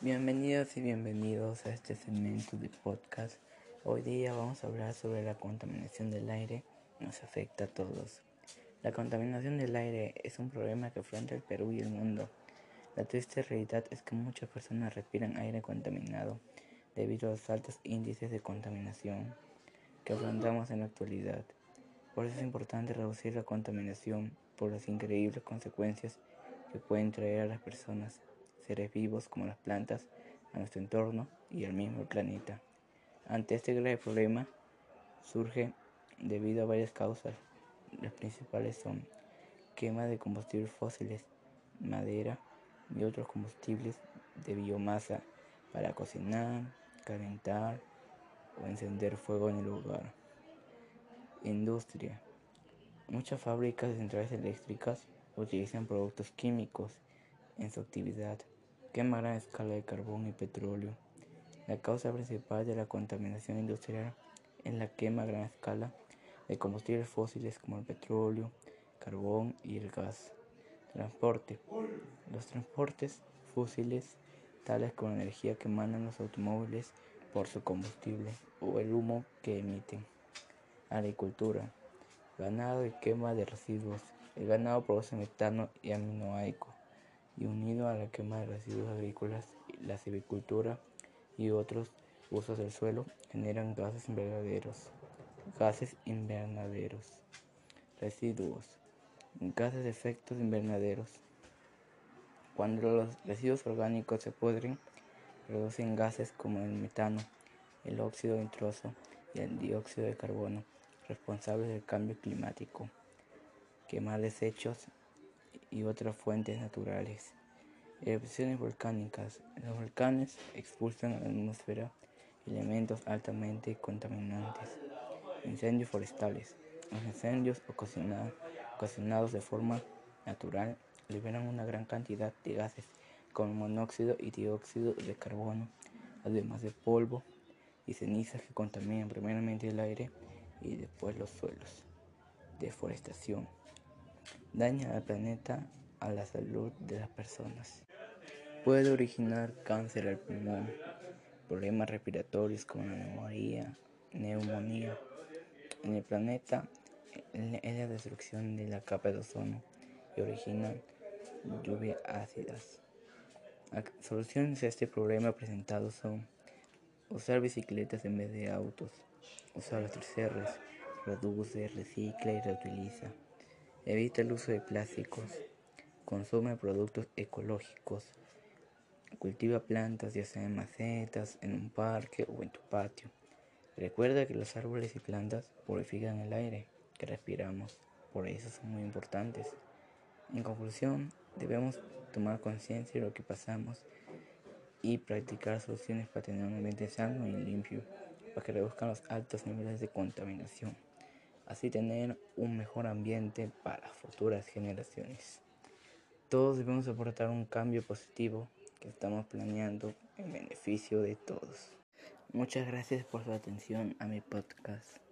Bienvenidos y bienvenidos a este segmento de podcast. Hoy día vamos a hablar sobre la contaminación del aire. Nos afecta a todos. La contaminación del aire es un problema que afronta el Perú y el mundo. La triste realidad es que muchas personas respiran aire contaminado debido a los altos índices de contaminación que afrontamos en la actualidad. Por eso es importante reducir la contaminación por las increíbles consecuencias que pueden traer a las personas, seres vivos como las plantas, a nuestro entorno y al mismo planeta. Ante este grave problema surge debido a varias causas. Las principales son quema de combustibles fósiles, madera y otros combustibles de biomasa para cocinar, calentar o encender fuego en el hogar. Industria. Muchas fábricas de centrales eléctricas utilizan productos químicos en su actividad, quema a gran escala de carbón y petróleo. La causa principal de la contaminación industrial es la quema a gran escala de combustibles fósiles como el petróleo, carbón y el gas. Transporte. Los transportes fósiles, tales como la energía que emanan los automóviles por su combustible o el humo que emiten. Agricultura. Ganado y quema de residuos. El ganado produce metano y aminoaico y unido a la quema de residuos agrícolas, la silvicultura y otros usos del suelo generan gases invernaderos. Gases invernaderos. Residuos. Gases de efectos invernaderos. Cuando los residuos orgánicos se pudren, producen gases como el metano, el óxido nitroso y el dióxido de carbono responsables del cambio climático, quemar desechos y otras fuentes naturales. Erupciones volcánicas. Los volcanes expulsan a la atmósfera elementos altamente contaminantes. Incendios forestales. Los incendios ocasionados de forma natural liberan una gran cantidad de gases como monóxido y dióxido de carbono, además de polvo y cenizas que contaminan primeramente el aire y después los suelos. Deforestación. Daña al planeta, a la salud de las personas. Puede originar cáncer al pulmón, problemas respiratorios como la neumonía, neumonía. En el planeta es la destrucción de la capa de ozono y origina lluvias ácidas. Soluciones a este problema presentado son usar bicicletas en vez de autos, Usar los tres R's. Reduce, recicla y reutiliza. Evita el uso de plásticos. Consume productos ecológicos. Cultiva plantas ya sea en macetas, en un parque o en tu patio. Recuerda que los árboles y plantas purifican el aire que respiramos, por eso son muy importantes. En conclusión, debemos tomar conciencia de lo que pasamos y practicar soluciones para tener un ambiente sano y limpio para que reduzcan los altos niveles de contaminación, así tener un mejor ambiente para futuras generaciones. Todos debemos aportar un cambio positivo que estamos planeando en beneficio de todos. Muchas gracias por su atención a mi podcast.